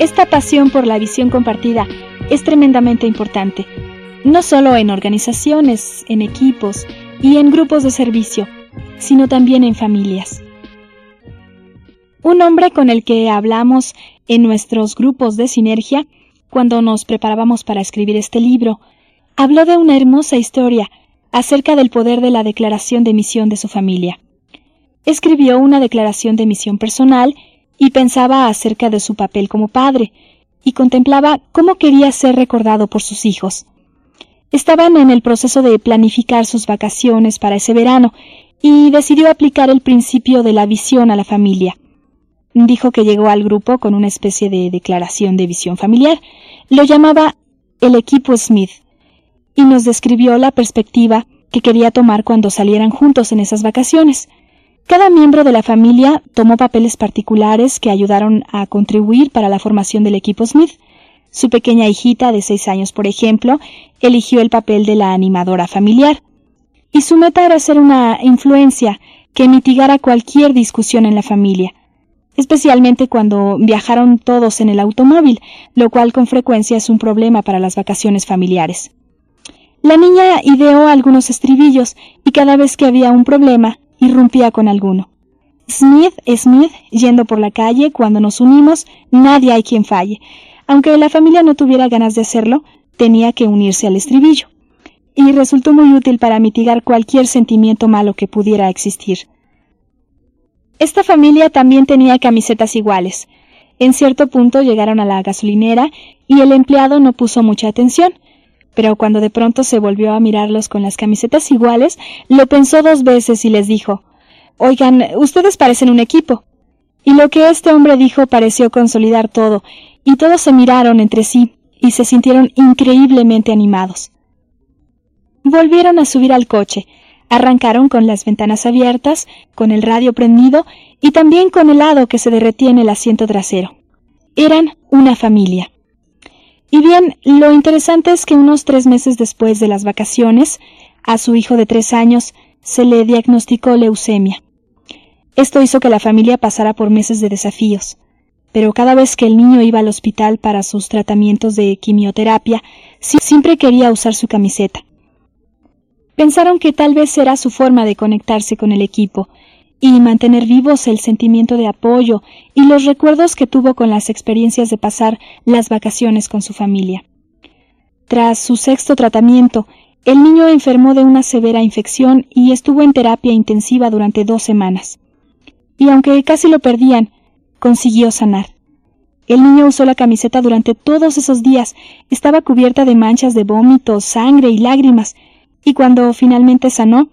Esta pasión por la visión compartida es tremendamente importante, no solo en organizaciones, en equipos y en grupos de servicio, sino también en familias. Un hombre con el que hablamos en nuestros grupos de sinergia, cuando nos preparábamos para escribir este libro, habló de una hermosa historia acerca del poder de la declaración de misión de su familia. Escribió una declaración de misión personal y pensaba acerca de su papel como padre, y contemplaba cómo quería ser recordado por sus hijos. Estaban en el proceso de planificar sus vacaciones para ese verano, y decidió aplicar el principio de la visión a la familia dijo que llegó al grupo con una especie de declaración de visión familiar. Lo llamaba el equipo Smith y nos describió la perspectiva que quería tomar cuando salieran juntos en esas vacaciones. Cada miembro de la familia tomó papeles particulares que ayudaron a contribuir para la formación del equipo Smith. Su pequeña hijita de seis años, por ejemplo, eligió el papel de la animadora familiar. Y su meta era ser una influencia que mitigara cualquier discusión en la familia especialmente cuando viajaron todos en el automóvil, lo cual con frecuencia es un problema para las vacaciones familiares. La niña ideó algunos estribillos y cada vez que había un problema, irrumpía con alguno. Smith, Smith, yendo por la calle, cuando nos unimos, nadie hay quien falle. Aunque la familia no tuviera ganas de hacerlo, tenía que unirse al estribillo. Y resultó muy útil para mitigar cualquier sentimiento malo que pudiera existir. Esta familia también tenía camisetas iguales. En cierto punto llegaron a la gasolinera y el empleado no puso mucha atención, pero cuando de pronto se volvió a mirarlos con las camisetas iguales, lo pensó dos veces y les dijo Oigan, ustedes parecen un equipo. Y lo que este hombre dijo pareció consolidar todo, y todos se miraron entre sí y se sintieron increíblemente animados. Volvieron a subir al coche, Arrancaron con las ventanas abiertas, con el radio prendido y también con el helado que se derretía en el asiento trasero. Eran una familia. Y bien, lo interesante es que unos tres meses después de las vacaciones, a su hijo de tres años se le diagnosticó leucemia. Esto hizo que la familia pasara por meses de desafíos, pero cada vez que el niño iba al hospital para sus tratamientos de quimioterapia, siempre quería usar su camiseta. Pensaron que tal vez era su forma de conectarse con el equipo y mantener vivos el sentimiento de apoyo y los recuerdos que tuvo con las experiencias de pasar las vacaciones con su familia. Tras su sexto tratamiento, el niño enfermó de una severa infección y estuvo en terapia intensiva durante dos semanas. Y aunque casi lo perdían, consiguió sanar. El niño usó la camiseta durante todos esos días, estaba cubierta de manchas de vómito, sangre y lágrimas, y cuando finalmente sanó,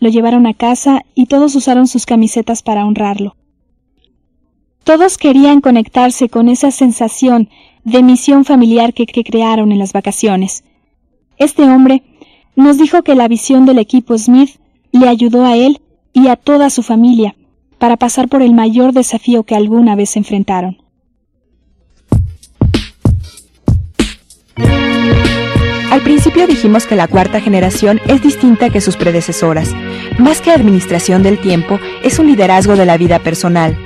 lo llevaron a casa y todos usaron sus camisetas para honrarlo. Todos querían conectarse con esa sensación de misión familiar que, crearon en las vacaciones. Este hombre nos dijo que la visión del equipo Smith le ayudó a él y a toda su familia para pasar por el mayor desafío que alguna vez enfrentaron. Principio dijimos que la cuarta generación es distinta que sus predecesoras. Más que administración del tiempo, es un liderazgo de la vida personal.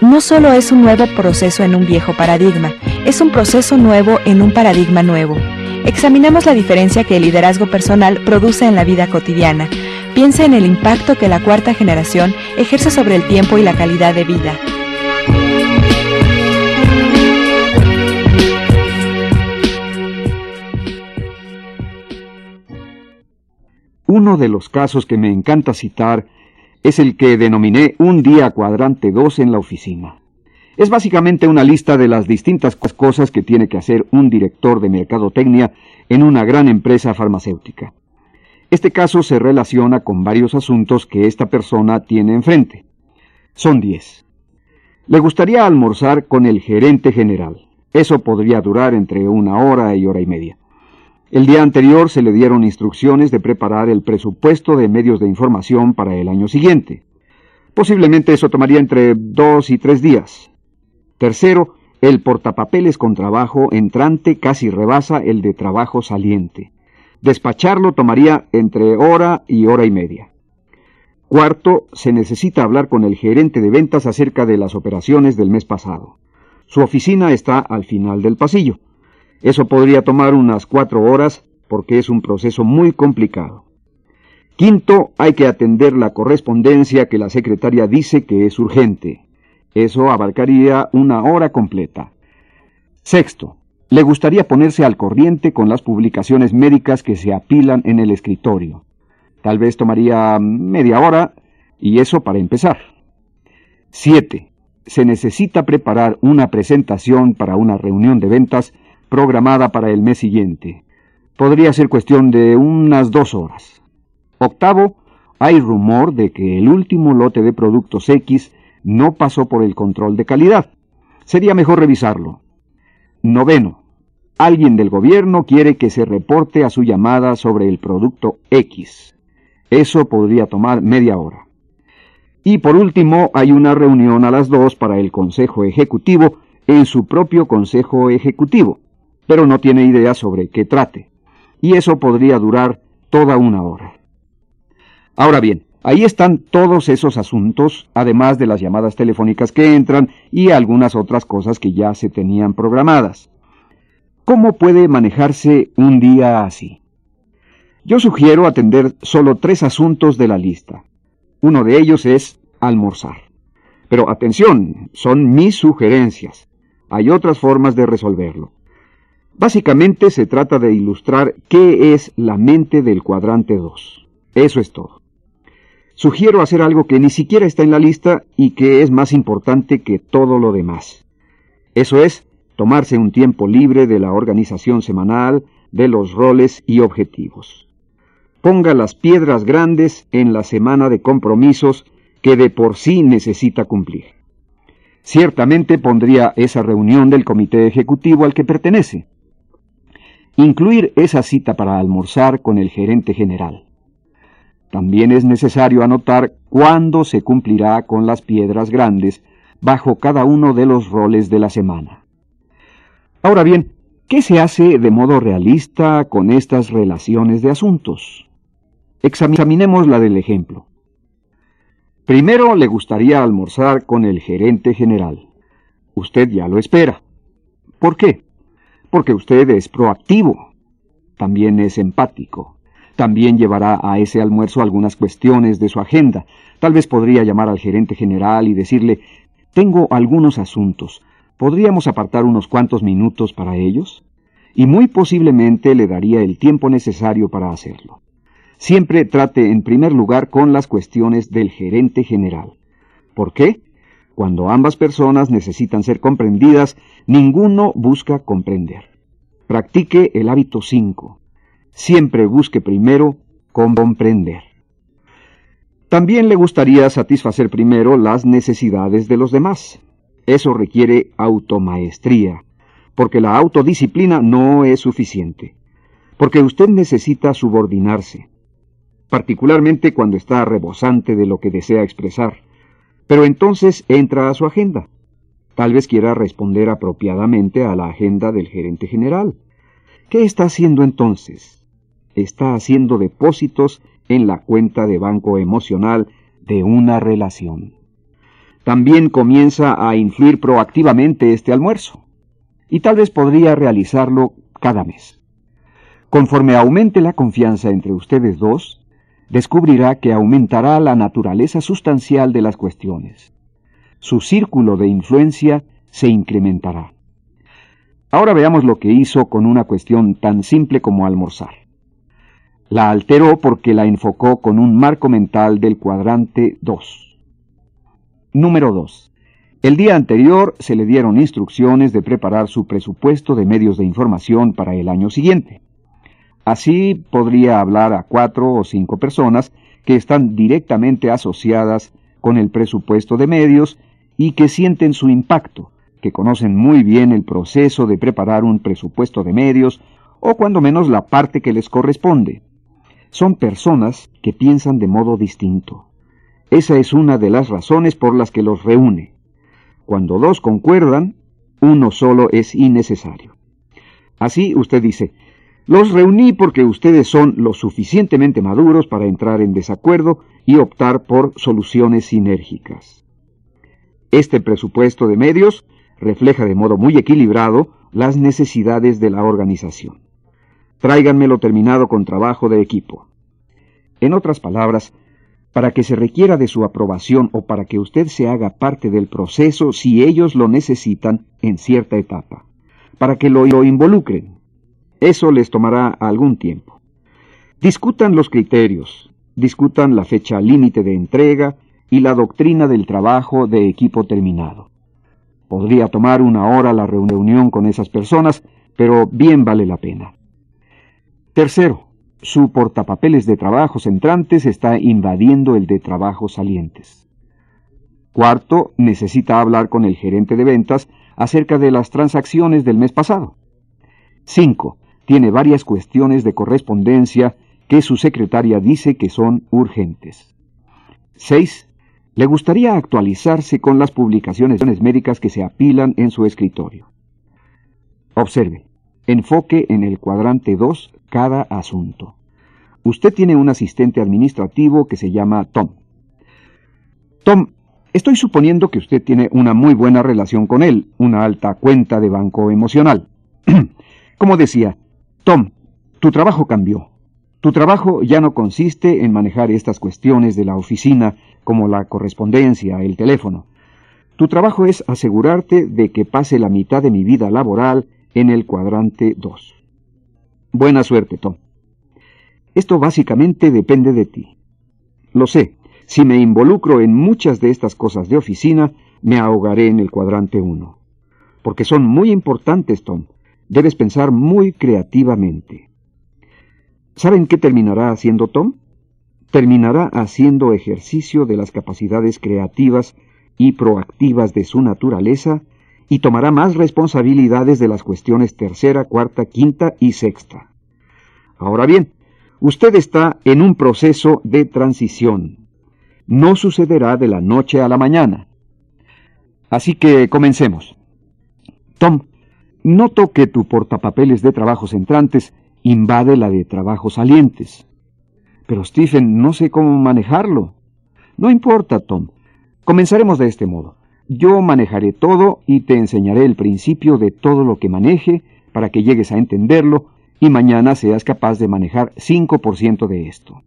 No solo es un nuevo proceso en un viejo paradigma, es un proceso nuevo en un paradigma nuevo. Examinamos la diferencia que el liderazgo personal produce en la vida cotidiana. Piensa en el impacto que la cuarta generación ejerce sobre el tiempo y la calidad de vida. Uno de los casos que me encanta citar es el que denominé un día cuadrante 2 en la oficina. Es básicamente una lista de las distintas cosas que tiene que hacer un director de mercadotecnia en una gran empresa farmacéutica. Este caso se relaciona con varios asuntos que esta persona tiene enfrente. Son diez. Le gustaría almorzar con el gerente general. Eso podría durar entre una hora y hora y media. El día anterior se le dieron instrucciones de preparar el presupuesto de medios de información para el año siguiente. Posiblemente eso tomaría entre dos y tres días. Tercero, el portapapeles con trabajo entrante casi rebasa el de trabajo saliente. Despacharlo tomaría entre hora y hora y media. Cuarto, se necesita hablar con el gerente de ventas acerca de las operaciones del mes pasado. Su oficina está al final del pasillo. Eso podría tomar unas cuatro horas porque es un proceso muy complicado. Quinto, hay que atender la correspondencia que la secretaria dice que es urgente. Eso abarcaría una hora completa. Sexto, le gustaría ponerse al corriente con las publicaciones médicas que se apilan en el escritorio. Tal vez tomaría media hora y eso para empezar. Siete, se necesita preparar una presentación para una reunión de ventas programada para el mes siguiente. Podría ser cuestión de unas dos horas. Octavo, hay rumor de que el último lote de productos X no pasó por el control de calidad. Sería mejor revisarlo. Noveno, alguien del gobierno quiere que se reporte a su llamada sobre el producto X. Eso podría tomar media hora. Y por último, hay una reunión a las dos para el Consejo Ejecutivo en su propio Consejo Ejecutivo, pero no tiene idea sobre qué trate. Y eso podría durar toda una hora. Ahora bien, ahí están todos esos asuntos, además de las llamadas telefónicas que entran y algunas otras cosas que ya se tenían programadas. ¿Cómo puede manejarse un día así? Yo sugiero atender solo tres asuntos de la lista. Uno de ellos es almorzar. Pero atención, son mis sugerencias. Hay otras formas de resolverlo. Básicamente se trata de ilustrar qué es la mente del cuadrante 2. Eso es todo. Sugiero hacer algo que ni siquiera está en la lista y que es más importante que todo lo demás. Eso es, tomarse un tiempo libre de la organización semanal, de los roles y objetivos. Ponga las piedras grandes en la semana de compromisos que de por sí necesita cumplir. Ciertamente pondría esa reunión del comité ejecutivo al que pertenece. Incluir esa cita para almorzar con el gerente general. También es necesario anotar cuándo se cumplirá con las piedras grandes bajo cada uno de los roles de la semana. Ahora bien, ¿qué se hace de modo realista con estas relaciones de asuntos? Examinemos la del ejemplo. Primero le gustaría almorzar con el gerente general. Usted ya lo espera. ¿Por qué? Porque usted es proactivo. También es empático también llevará a ese almuerzo algunas cuestiones de su agenda. Tal vez podría llamar al gerente general y decirle, tengo algunos asuntos. ¿Podríamos apartar unos cuantos minutos para ellos? Y muy posiblemente le daría el tiempo necesario para hacerlo. Siempre trate en primer lugar con las cuestiones del gerente general. ¿Por qué? Cuando ambas personas necesitan ser comprendidas, ninguno busca comprender. Practique el hábito 5 siempre busque primero comprender. También le gustaría satisfacer primero las necesidades de los demás. Eso requiere automaestría, porque la autodisciplina no es suficiente, porque usted necesita subordinarse, particularmente cuando está rebosante de lo que desea expresar. Pero entonces entra a su agenda. Tal vez quiera responder apropiadamente a la agenda del gerente general. ¿Qué está haciendo entonces? está haciendo depósitos en la cuenta de banco emocional de una relación. También comienza a influir proactivamente este almuerzo, y tal vez podría realizarlo cada mes. Conforme aumente la confianza entre ustedes dos, descubrirá que aumentará la naturaleza sustancial de las cuestiones. Su círculo de influencia se incrementará. Ahora veamos lo que hizo con una cuestión tan simple como almorzar. La alteró porque la enfocó con un marco mental del cuadrante 2. Número 2. El día anterior se le dieron instrucciones de preparar su presupuesto de medios de información para el año siguiente. Así podría hablar a cuatro o cinco personas que están directamente asociadas con el presupuesto de medios y que sienten su impacto, que conocen muy bien el proceso de preparar un presupuesto de medios o cuando menos la parte que les corresponde. Son personas que piensan de modo distinto. Esa es una de las razones por las que los reúne. Cuando dos concuerdan, uno solo es innecesario. Así usted dice, los reuní porque ustedes son lo suficientemente maduros para entrar en desacuerdo y optar por soluciones sinérgicas. Este presupuesto de medios refleja de modo muy equilibrado las necesidades de la organización. Tráiganmelo terminado con trabajo de equipo. En otras palabras, para que se requiera de su aprobación o para que usted se haga parte del proceso si ellos lo necesitan en cierta etapa, para que lo, lo involucren. Eso les tomará algún tiempo. Discutan los criterios, discutan la fecha límite de entrega y la doctrina del trabajo de equipo terminado. Podría tomar una hora la reunión con esas personas, pero bien vale la pena. Tercero, su portapapeles de trabajos entrantes está invadiendo el de trabajos salientes. Cuarto, necesita hablar con el gerente de ventas acerca de las transacciones del mes pasado. Cinco, tiene varias cuestiones de correspondencia que su secretaria dice que son urgentes. 6. Le gustaría actualizarse con las publicaciones médicas que se apilan en su escritorio. Observe. Enfoque en el cuadrante 2 cada asunto. Usted tiene un asistente administrativo que se llama Tom. Tom, estoy suponiendo que usted tiene una muy buena relación con él, una alta cuenta de banco emocional. Como decía, Tom, tu trabajo cambió. Tu trabajo ya no consiste en manejar estas cuestiones de la oficina como la correspondencia, el teléfono. Tu trabajo es asegurarte de que pase la mitad de mi vida laboral en el cuadrante 2. Buena suerte, Tom. Esto básicamente depende de ti. Lo sé, si me involucro en muchas de estas cosas de oficina, me ahogaré en el cuadrante 1. Porque son muy importantes, Tom. Debes pensar muy creativamente. ¿Saben qué terminará haciendo Tom? Terminará haciendo ejercicio de las capacidades creativas y proactivas de su naturaleza y tomará más responsabilidades de las cuestiones tercera, cuarta, quinta y sexta. Ahora bien, usted está en un proceso de transición. No sucederá de la noche a la mañana. Así que comencemos. Tom, noto que tu portapapeles de trabajos entrantes invade la de trabajos salientes. Pero Stephen, no sé cómo manejarlo. No importa, Tom. Comenzaremos de este modo. Yo manejaré todo y te enseñaré el principio de todo lo que maneje para que llegues a entenderlo y mañana seas capaz de manejar 5% de esto.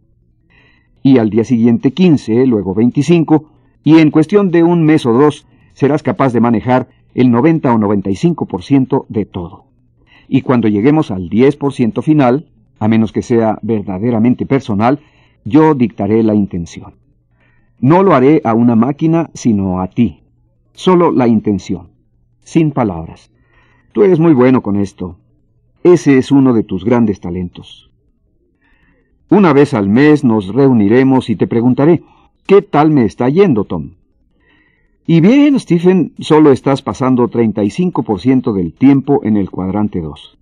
Y al día siguiente 15, luego 25, y en cuestión de un mes o dos serás capaz de manejar el 90 o 95% de todo y cuando lleguemos al 10% final, a menos que sea verdaderamente personal, yo dictaré la intención. No lo haré a una máquina, sino a ti. Solo la intención, sin palabras. Tú eres muy bueno con esto. Ese es uno de tus grandes talentos. Una vez al mes nos reuniremos y te preguntaré, ¿qué tal me está yendo, Tom? Y bien, Stephen, solo estás pasando 35% del tiempo en el cuadrante 2.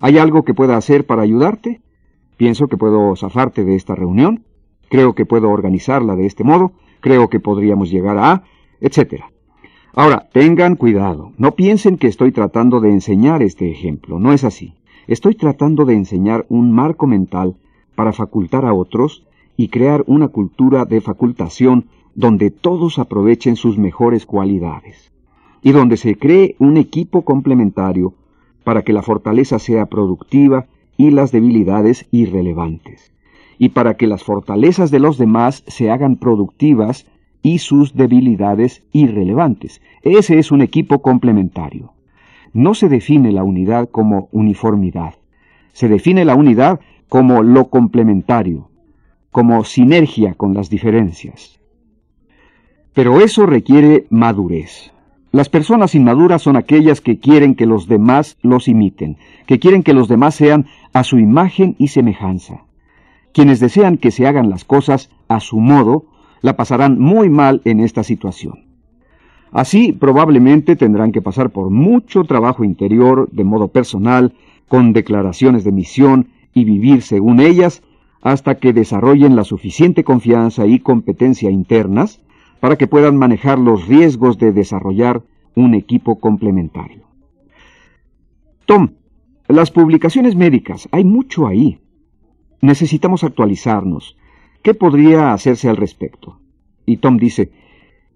¿Hay algo que pueda hacer para ayudarte? Pienso que puedo zafarte de esta reunión. Creo que puedo organizarla de este modo. Creo que podríamos llegar a... etc. Ahora, tengan cuidado. No piensen que estoy tratando de enseñar este ejemplo. No es así. Estoy tratando de enseñar un marco mental para facultar a otros y crear una cultura de facultación donde todos aprovechen sus mejores cualidades y donde se cree un equipo complementario para que la fortaleza sea productiva y las debilidades irrelevantes, y para que las fortalezas de los demás se hagan productivas y sus debilidades irrelevantes. Ese es un equipo complementario. No se define la unidad como uniformidad, se define la unidad como lo complementario, como sinergia con las diferencias. Pero eso requiere madurez. Las personas inmaduras son aquellas que quieren que los demás los imiten, que quieren que los demás sean a su imagen y semejanza. Quienes desean que se hagan las cosas a su modo, la pasarán muy mal en esta situación. Así probablemente tendrán que pasar por mucho trabajo interior de modo personal, con declaraciones de misión y vivir según ellas, hasta que desarrollen la suficiente confianza y competencia internas para que puedan manejar los riesgos de desarrollar un equipo complementario. Tom, las publicaciones médicas, hay mucho ahí. Necesitamos actualizarnos. ¿Qué podría hacerse al respecto? Y Tom dice,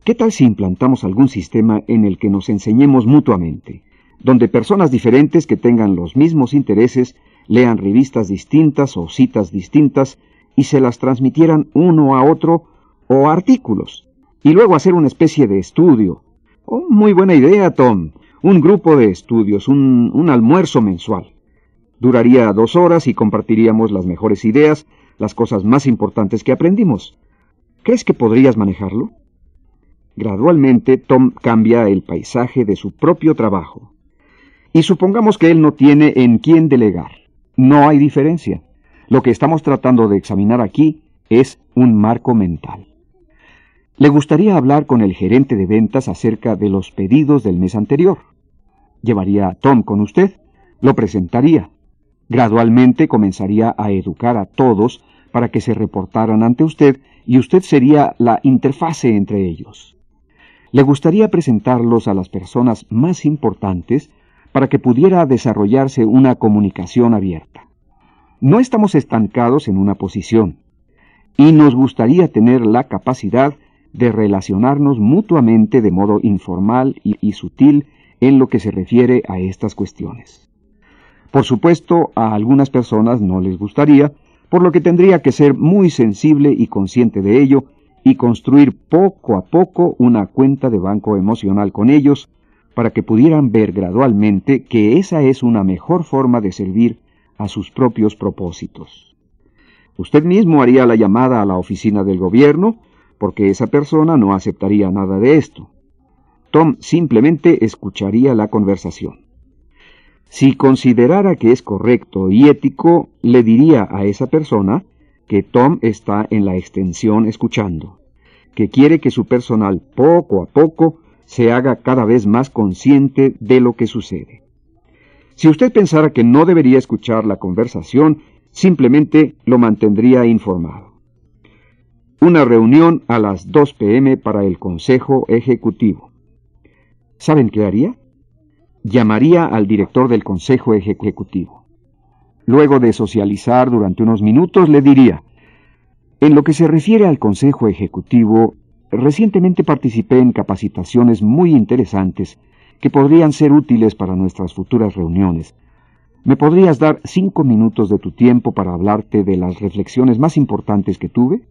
¿qué tal si implantamos algún sistema en el que nos enseñemos mutuamente, donde personas diferentes que tengan los mismos intereses lean revistas distintas o citas distintas y se las transmitieran uno a otro o artículos, y luego hacer una especie de estudio. Oh, muy buena idea, Tom. Un grupo de estudios, un, un almuerzo mensual. Duraría dos horas y compartiríamos las mejores ideas, las cosas más importantes que aprendimos. ¿Crees que podrías manejarlo? Gradualmente Tom cambia el paisaje de su propio trabajo. Y supongamos que él no tiene en quién delegar. No hay diferencia. Lo que estamos tratando de examinar aquí es un marco mental. Le gustaría hablar con el gerente de ventas acerca de los pedidos del mes anterior. Llevaría a Tom con usted, lo presentaría. Gradualmente comenzaría a educar a todos para que se reportaran ante usted y usted sería la interfase entre ellos. Le gustaría presentarlos a las personas más importantes para que pudiera desarrollarse una comunicación abierta. No estamos estancados en una posición y nos gustaría tener la capacidad de relacionarnos mutuamente de modo informal y, sutil en lo que se refiere a estas cuestiones. Por supuesto, a algunas personas no les gustaría, por lo que tendría que ser muy sensible y consciente de ello y construir poco a poco una cuenta de banco emocional con ellos para que pudieran ver gradualmente que esa es una mejor forma de servir a sus propios propósitos. Usted mismo haría la llamada a la oficina del gobierno, porque esa persona no aceptaría nada de esto. Tom simplemente escucharía la conversación. Si considerara que es correcto y ético, le diría a esa persona que Tom está en la extensión escuchando, que quiere que su personal poco a poco se haga cada vez más consciente de lo que sucede. Si usted pensara que no debería escuchar la conversación, simplemente lo mantendría informado. Una reunión a las 2 pm para el Consejo Ejecutivo. ¿Saben qué haría? llamaría al director del Consejo Ejecutivo. Luego de socializar durante unos minutos, le diría, en lo que se refiere al Consejo Ejecutivo, recientemente participé en capacitaciones muy interesantes que podrían ser útiles para nuestras futuras reuniones. ¿Me podrías dar cinco minutos de tu tiempo para hablarte de las reflexiones más importantes que tuve?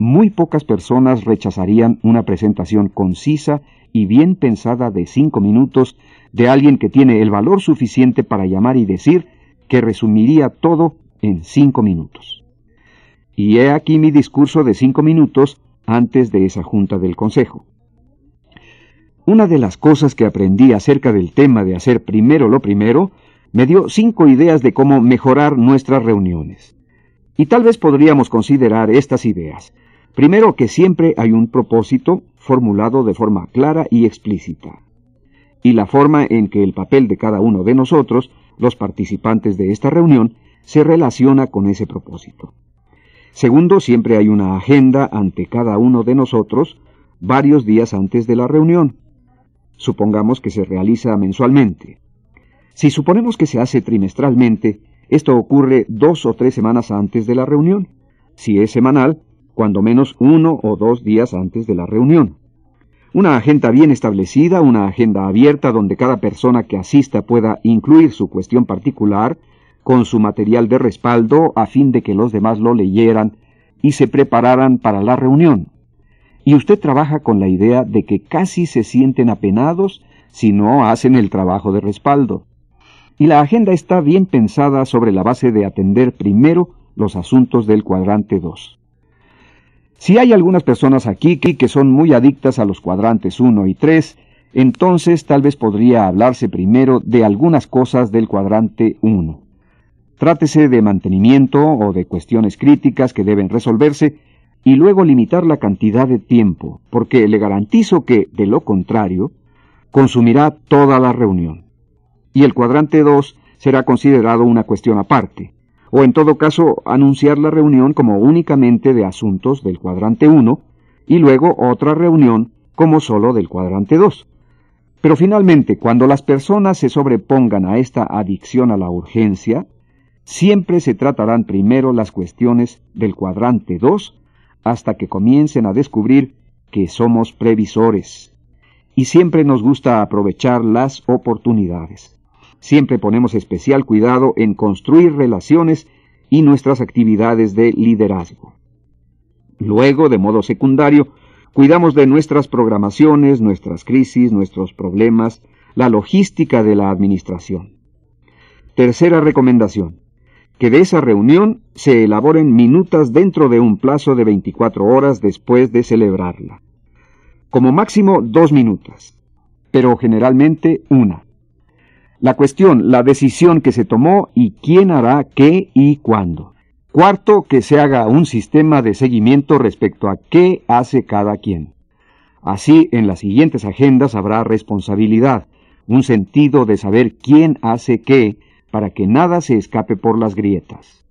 Muy pocas personas rechazarían una presentación concisa y bien pensada de cinco minutos de alguien que tiene el valor suficiente para llamar y decir que resumiría todo en cinco minutos. Y he aquí mi discurso de cinco minutos antes de esa junta del Consejo. Una de las cosas que aprendí acerca del tema de hacer primero lo primero me dio cinco ideas de cómo mejorar nuestras reuniones. Y tal vez podríamos considerar estas ideas. Primero que siempre hay un propósito formulado de forma clara y explícita, y la forma en que el papel de cada uno de nosotros, los participantes de esta reunión, se relaciona con ese propósito. Segundo, siempre hay una agenda ante cada uno de nosotros varios días antes de la reunión. Supongamos que se realiza mensualmente. Si suponemos que se hace trimestralmente, esto ocurre dos o tres semanas antes de la reunión. Si es semanal, cuando menos uno o dos días antes de la reunión. Una agenda bien establecida, una agenda abierta donde cada persona que asista pueda incluir su cuestión particular con su material de respaldo a fin de que los demás lo leyeran y se prepararan para la reunión. Y usted trabaja con la idea de que casi se sienten apenados si no hacen el trabajo de respaldo. Y la agenda está bien pensada sobre la base de atender primero los asuntos del cuadrante 2. Si hay algunas personas aquí que son muy adictas a los cuadrantes 1 y 3, entonces tal vez podría hablarse primero de algunas cosas del cuadrante 1. Trátese de mantenimiento o de cuestiones críticas que deben resolverse, y luego limitar la cantidad de tiempo, porque le garantizo que, de lo contrario, consumirá toda la reunión. Y el cuadrante 2 será considerado una cuestión aparte, o en todo caso anunciar la reunión como únicamente de asuntos del cuadrante 1 y luego otra reunión como solo del cuadrante 2. Pero finalmente, cuando las personas se sobrepongan a esta adicción a la urgencia, siempre se tratarán primero las cuestiones del cuadrante 2 hasta que comiencen a descubrir que somos previsores. Y siempre nos gusta aprovechar las oportunidades. Siempre ponemos especial cuidado en construir relaciones y nuestras actividades de liderazgo. Luego, de modo secundario, cuidamos de nuestras programaciones, nuestras crisis, nuestros problemas, la logística de la administración. Tercera recomendación que de esa reunión se elaboren minutas dentro de un plazo de 24 horas después de celebrarla. Como máximo dos minutas, pero generalmente una. La cuestión, la decisión que se tomó y quién hará qué y cuándo. Cuarto, que se haga un sistema de seguimiento respecto a qué hace cada quien. Así, en las siguientes agendas habrá responsabilidad, un sentido de saber quién hace qué, para que nada se escape por las grietas.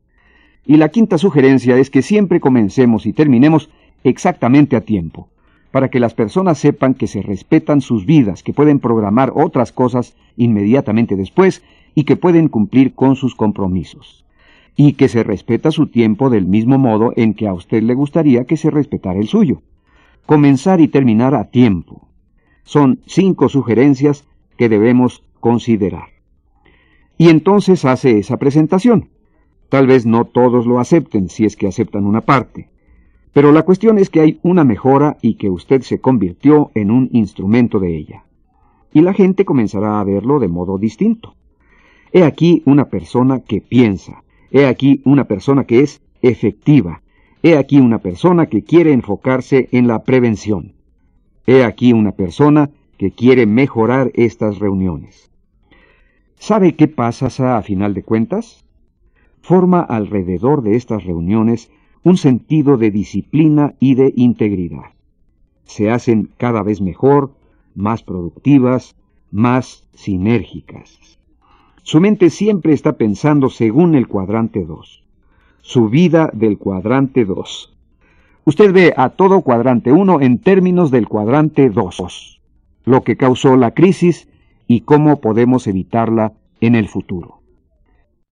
Y la quinta sugerencia es que siempre comencemos y terminemos exactamente a tiempo, para que las personas sepan que se respetan sus vidas, que pueden programar otras cosas inmediatamente después y que pueden cumplir con sus compromisos, y que se respeta su tiempo del mismo modo en que a usted le gustaría que se respetara el suyo. Comenzar y terminar a tiempo. Son cinco sugerencias que debemos considerar y entonces hace esa presentación. Tal vez no todos lo acepten si es que aceptan una parte, pero la cuestión es que hay una mejora y que usted se convirtió en un instrumento de ella. Y la gente comenzará a verlo de modo distinto. He aquí una persona que piensa, he aquí una persona que es efectiva, he aquí una persona que quiere enfocarse en la prevención, he aquí una persona que quiere mejorar estas reuniones. ¿Sabe qué pasa a final de cuentas? Forma alrededor de estas reuniones un sentido de disciplina y de integridad. Se hacen cada vez mejor, más productivas, más sinérgicas. Su mente siempre está pensando según el cuadrante 2. Su vida del cuadrante 2. Usted ve a todo cuadrante 1 en términos del cuadrante 2, lo que causó la crisis y cómo podemos evitarla en el futuro.